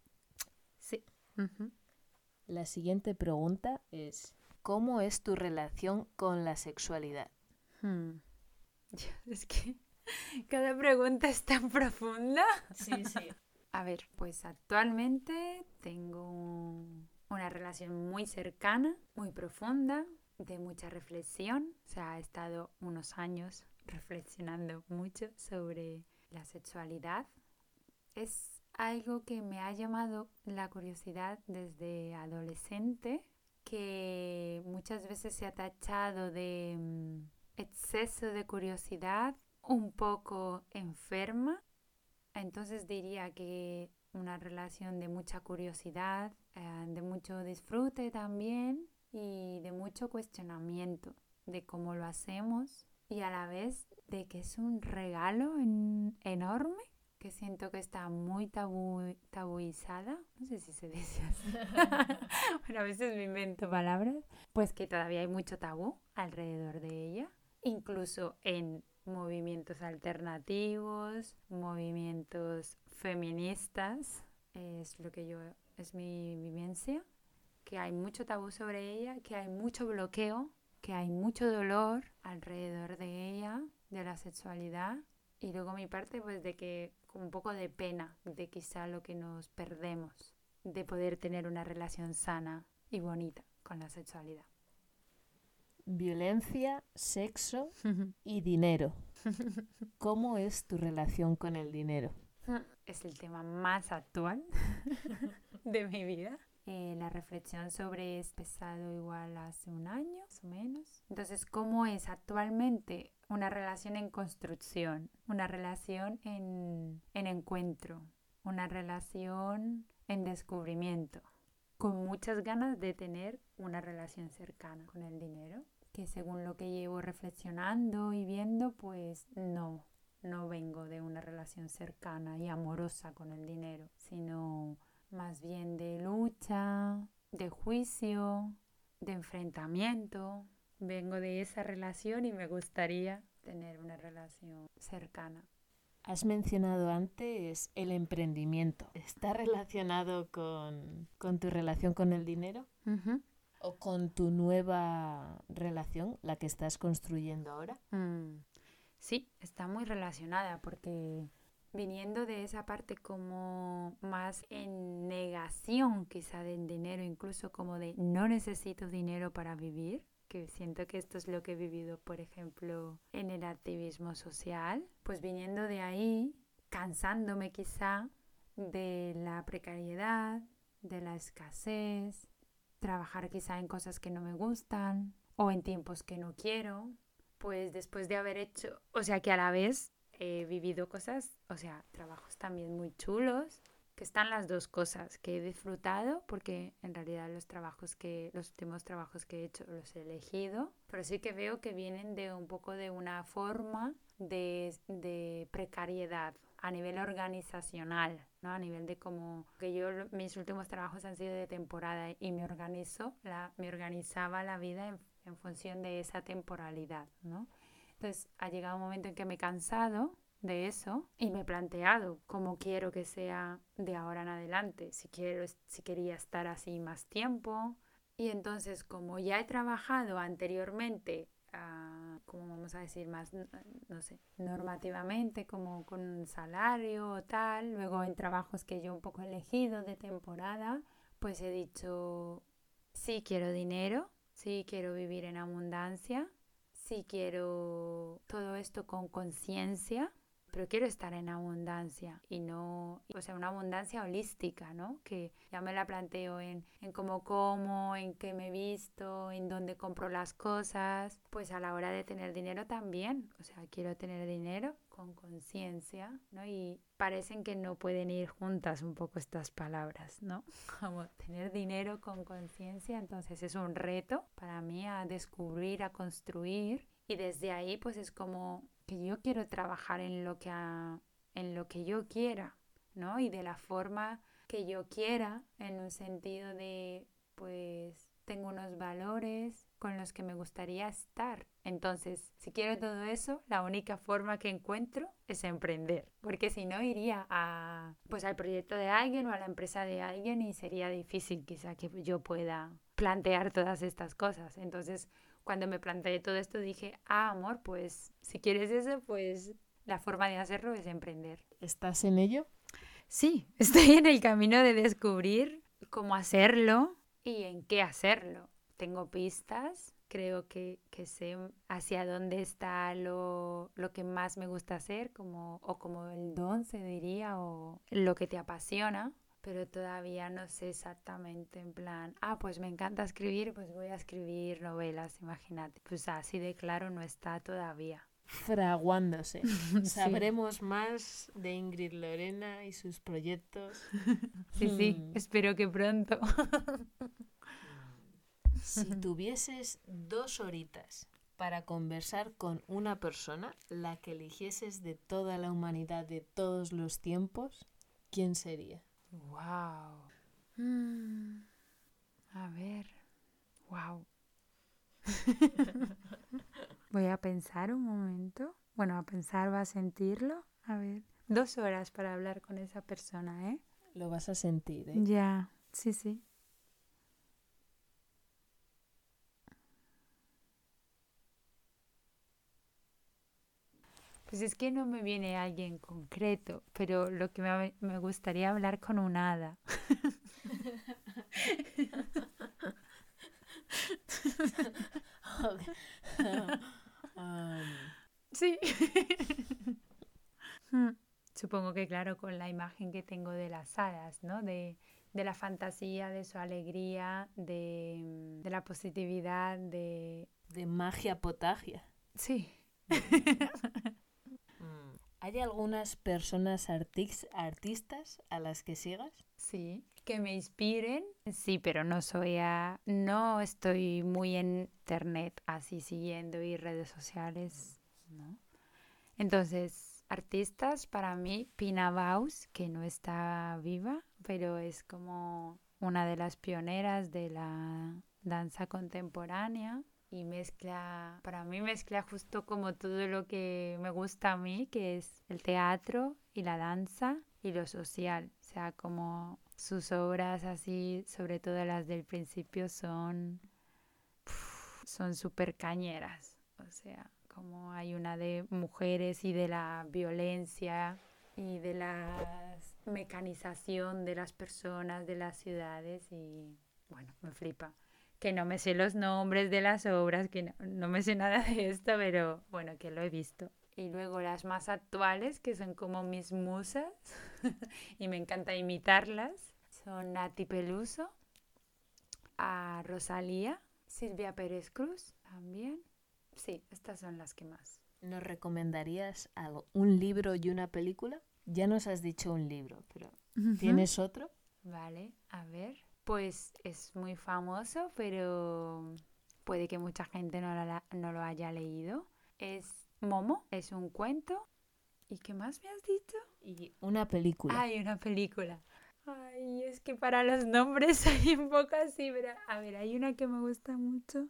Sí. La siguiente pregunta es, ¿cómo es tu relación con la sexualidad? Hmm. *laughs* Es que *laughs* cada pregunta es tan profunda. Sí, sí. A ver, pues actualmente tengo un- una relación muy cercana, muy profunda, de mucha reflexión. O sea, he estado unos años reflexionando mucho sobre la sexualidad. Es algo que me ha llamado la curiosidad desde adolescente, que muchas veces se ha tachado de mm, exceso de curiosidad, un poco enferma. Entonces diría que una relación de mucha curiosidad, eh, de mucho disfrute también y de mucho cuestionamiento de cómo lo hacemos y a la vez de que es un regalo en- enorme que siento que está muy tabú, tabuizada, no sé si se dice así, *laughs* bueno, a veces me invento palabras, pues que todavía hay mucho tabú alrededor de ella, incluso en movimientos alternativos, movimientos feministas, es lo que yo, es mi vivencia, que hay mucho tabú sobre ella, que hay mucho bloqueo, que hay mucho dolor alrededor de ella, de la sexualidad, y luego mi parte pues de que un poco de pena de quizá lo que nos perdemos de poder tener una relación sana y bonita con la sexualidad. Violencia, sexo y dinero. *laughs* ¿Cómo es tu relación con el dinero? Es el tema más actual *laughs* de mi vida. Eh, la reflexión sobre es pesado igual hace un año, más o menos. Entonces, ¿cómo es actualmente una relación en construcción? Una relación en, en encuentro, una relación en descubrimiento, con muchas ganas de tener una relación cercana con el dinero, que según lo que llevo reflexionando y viendo, pues no, no vengo de una relación cercana y amorosa con el dinero, sino más bien de lucha, de juicio, de enfrentamiento. Vengo de esa relación y me gustaría tener una relación cercana. Has mencionado antes el emprendimiento. ¿Está relacionado con, tu relación con el dinero? ¿O con tu nueva relación, la que estás construyendo ahora? Mm, sí, está muy relacionada porque viniendo de esa parte como más en negación quizá del dinero, incluso como de no necesito dinero para vivir, que siento que esto es lo que he vivido, por ejemplo, en el activismo social, pues viniendo de ahí, cansándome quizá de la precariedad, de la escasez, trabajar quizá en cosas que no me gustan o en tiempos que no quiero, pues después de haber hecho, o sea que a la vez he vivido cosas, o sea, trabajos también muy chulos, que están las dos cosas que he disfrutado, porque en realidad los trabajos que, los últimos trabajos que he hecho los he elegido, pero sí que veo que vienen de un poco de una forma de, de precariedad a nivel organizacional, ¿no? A nivel de como que yo mis últimos trabajos han sido de temporada y me organizo, la, me organizaba la vida en, función de esa temporalidad, ¿no? Entonces ha llegado un momento en que me he cansado de eso y me he planteado cómo quiero que sea de ahora en adelante, si quiero si quería estar así más tiempo y entonces como ya he trabajado anteriormente uh, como vamos a decir más no sé normativamente como con un salario o tal. Luego en trabajos que yo un poco he elegido de temporada pues he dicho sí quiero dinero sí quiero vivir en abundancia sí quiero todo esto con conciencia pero quiero estar en abundancia y no, o sea, una abundancia holística, ¿no? Que ya me la planteo en, en cómo como, en qué me visto, en dónde compro las cosas, pues a la hora de tener dinero también, o sea, quiero tener dinero con conciencia, ¿no? Y parecen que no pueden ir juntas un poco estas palabras, ¿no? *laughs* Como tener dinero con conciencia, entonces es un reto para mí a descubrir, a construir y desde ahí pues es como que yo quiero trabajar en lo que, en lo que yo quiera, ¿no? Y de la forma que yo quiera, en un sentido de, pues, tengo unos valores con los que me gustaría estar. Entonces, si quiero todo eso, la única forma que encuentro es emprender, porque si no iría a, pues, al proyecto de alguien o a la empresa de alguien y sería difícil quizá que yo pueda plantear todas estas cosas. Entonces, cuando me planteé todo esto dije, ah, amor, pues si quieres eso, pues la forma de hacerlo es emprender. ¿Estás en ello? Sí, *laughs* estoy en el camino de descubrir cómo hacerlo y en qué hacerlo. Tengo pistas, creo que, que sé hacia dónde está lo, lo, que más me gusta hacer, como, o como el don se diría, o lo que te apasiona pero todavía no sé exactamente en plan, ah, pues me encanta escribir, pues voy a escribir novelas, imagínate. Pues así de claro no está todavía. Fraguándose. *laughs* Sabremos más de Ingrid Lorena y sus proyectos. *laughs* sí, sí, hmm. espero que pronto. *laughs* si tuvieses dos horitas para conversar con una persona, la que eligieses de toda la humanidad de todos los tiempos, ¿quién sería? Wow. Mm. A ver. Wow. *laughs* Voy a pensar un momento. Bueno, a pensar va a sentirlo. A ver. Dos horas para hablar con esa persona, ¿eh? Lo vas a sentir, ¿eh? Ya, sí, sí. Pues es que no me viene alguien concreto, pero lo que me, me gustaría hablar con un hada. Sí. Supongo que claro, con la imagen que tengo de las hadas, ¿no? De, de la fantasía, de su alegría, de, de la positividad, de... De magia potagia. Sí. Mm. ¿Hay algunas personas artis- artistas a las que sigas? Sí, que me inspiren. Sí, pero no soy a... No estoy muy en internet así siguiendo y redes sociales, ¿no? Entonces, artistas para mí, Pina Bausch, que no está viva, pero es como una de las pioneras de la danza contemporánea y mezcla, para mí mezcla justo como todo lo que me gusta a mí, que es el teatro y la danza y lo social. O sea, como sus obras así, sobre todo las del principio, son son súper cañeras. O sea, como hay una de mujeres y de la violencia y de la mecanización de las personas, de las ciudades y bueno, me flipa. Que no me sé los nombres de las obras, que no, no me sé nada de esto, pero bueno, que lo he visto. Y luego las más actuales, que son como mis musas, *laughs* y me encanta imitarlas, son Nati Peluso, a Rosalía, Silvia Pérez Cruz también. Sí, estas son las que más. ¿Nos recomendarías algo? ¿Un libro y una película? Ya nos has dicho un libro, pero ¿tienes otro? Vale, a ver. Pues es muy famoso, pero puede que mucha gente no, lo haya leído. Es Momo, es un cuento. ¿Y qué más me has dicho? Y una película. Hay una película. Ay, es que para los nombres *laughs* hay así, pero a ver, hay una que me gusta mucho.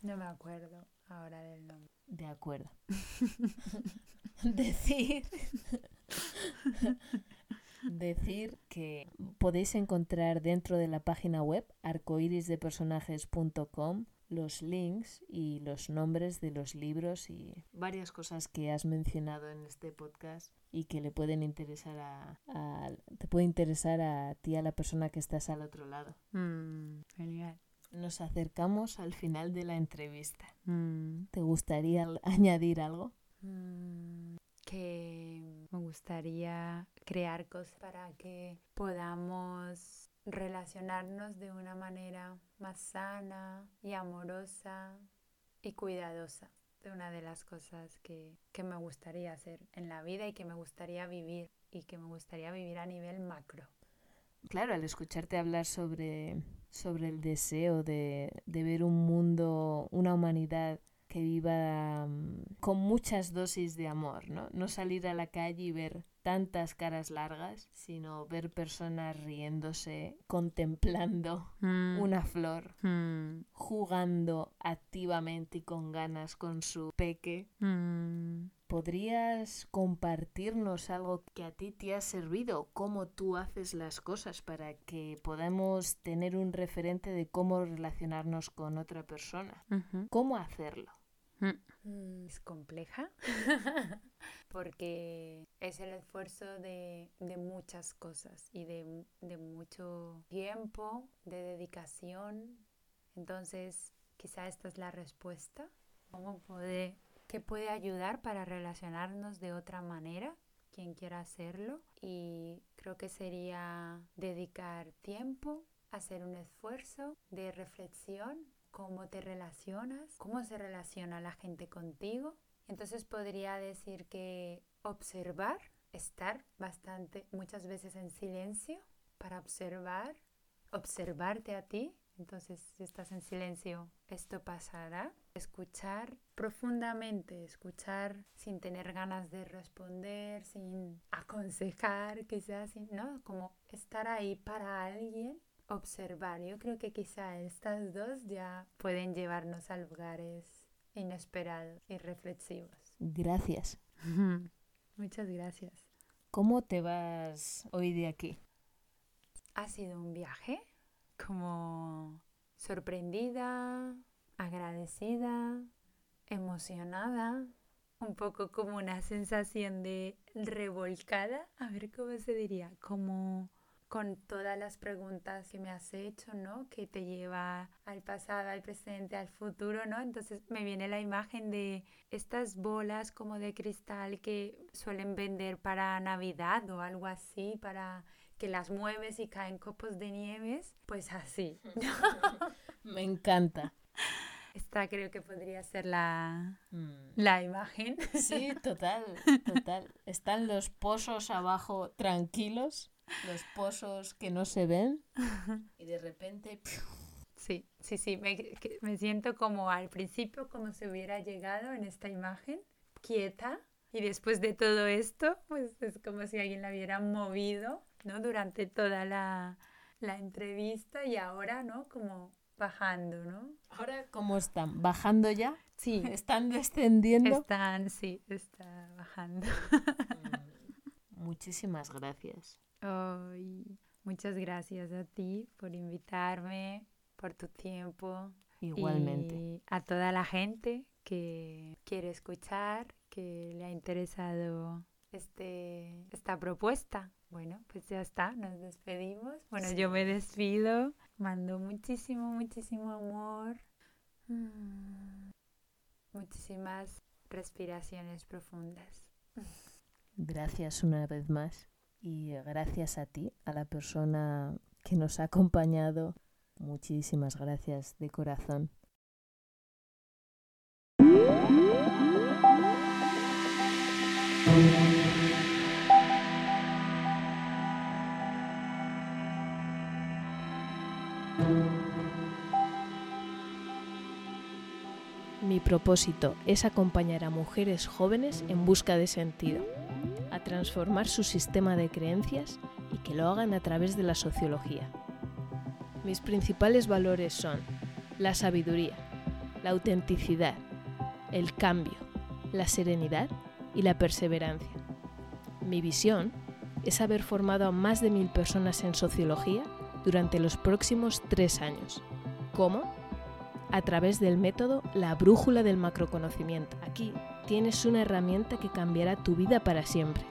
No me acuerdo ahora del nombre. De acuerdo. *laughs* Decir. *laughs* Decir que podéis encontrar dentro de la página web arcoirisdepersonajes.com los links y los nombres de los libros y varias cosas que has mencionado en este podcast y que le pueden interesar a, a- te puede interesar a ti a la persona que estás al otro lado. Mm, genial. Nos acercamos al final de la entrevista. Mm. ¿Te gustaría añadir algo? Mm, que me gustaría crear cosas para que podamos relacionarnos de una manera más sana y amorosa y cuidadosa. De una de las cosas que, que me gustaría hacer en la vida y que me gustaría vivir y que me gustaría vivir a nivel macro. Claro, al escucharte hablar sobre, sobre el deseo de, de ver un mundo, una humanidad que viva mm, con muchas dosis de amor, ¿no? No salir a la calle y ver tantas caras largas, sino ver personas riéndose, contemplando una flor, Mm, jugando activamente y con ganas con su peque. mm. ¿Podrías compartirnos algo que a ti te ha servido? ¿Cómo tú haces las cosas para que podamos tener un referente de cómo relacionarnos con otra persona? ¿Cómo hacerlo? Mm, Es compleja *laughs* porque es el esfuerzo de, de muchas cosas y de, de mucho tiempo, de dedicación. Entonces, quizá esta es la respuesta. ¿Cómo puede, qué puede ayudar para relacionarnos de otra manera? Quien quiera hacerlo. Y creo que sería dedicar tiempo, hacer un esfuerzo de reflexión cómo te relacionas, cómo se relaciona la gente contigo. Entonces podría decir que observar, estar bastante, muchas veces en silencio para observar, observarte a ti. Entonces, si estás en silencio, esto pasará. Escuchar profundamente, escuchar sin tener ganas de responder, sin aconsejar, quizás, sin- ¿no? Como estar ahí para alguien observar. Yo creo que quizá estas dos ya pueden llevarnos a lugares inesperados y reflexivos. Gracias. *laughs* Muchas gracias. ¿Cómo te vas hoy de aquí? Ha sido un viaje como sorprendida, agradecida, emocionada, un poco como una sensación de revolcada, a ver cómo se diría, como con todas las preguntas que me has hecho, ¿no? Que te lleva al pasado, al presente, al futuro, ¿no? Entonces me viene la imagen de estas bolas como de cristal que suelen vender para Navidad o algo así, para que las mueves y caen copos de nieves, pues así. *laughs* me encanta. Esta creo que podría ser la, Mm. la imagen. Sí, total, *laughs* total. Están los pozos abajo tranquilos, los pozos que no se ven *laughs* y de repente Sí, sí, sí, me, me siento como al principio como si hubiera llegado en esta imagen, quieta, y después de todo esto, pues es como si alguien la hubiera movido, ¿no? Durante toda la, la entrevista y ahora, ¿no? Como bajando, ¿no? ahora cómo están, bajando ya, Sí, están descendiendo. están, sí, está bajando. *laughs* Muchísimas gracias. Ay, muchas gracias a ti por invitarme, por tu tiempo. Igualmente. Y a toda la gente que quiere escuchar, que le ha interesado este, esta propuesta. Bueno, pues ya está, nos despedimos. Bueno, yo me despido, mando muchísimo, muchísimo amor. Mm, Muchísimas respiraciones profundas. Gracias una vez más y gracias a ti, a la persona que nos ha acompañado. Muchísimas gracias de corazón. Mi propósito es acompañar a mujeres jóvenes en busca de sentido, a transformar su sistema de creencias y que lo hagan a través de la sociología. Mis principales valores son la sabiduría, la autenticidad, el cambio, la serenidad y la perseverancia. Mi visión es haber formado a más de mil personas en sociología durante los próximos tres años. ¿Cómo? A través del método La Brújula del Macroconocimiento. Aquí tienes una herramienta que cambiará tu vida para siempre.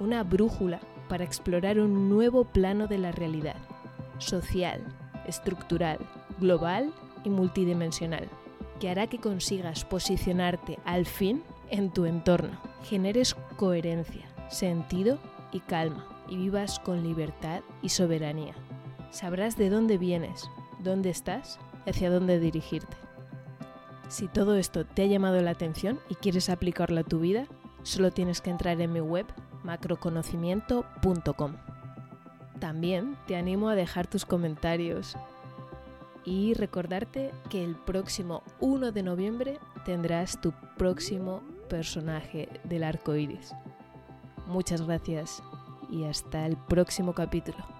Una brújula para explorar un nuevo plano de la realidad, social, estructural, global y multidimensional, que hará que consigas posicionarte al fin en tu entorno, generes coherencia, sentido y calma, y vivas con libertad y soberanía. Sabrás de dónde vienes, dónde estás hacia dónde dirigirte. Si todo esto te ha llamado la atención y quieres aplicarlo a tu vida, solo tienes que entrar en mi web macroconocimiento.com. También te animo a dejar tus comentarios y recordarte que el próximo 1 de noviembre tendrás tu próximo personaje del arco iris. Muchas gracias y hasta el próximo capítulo.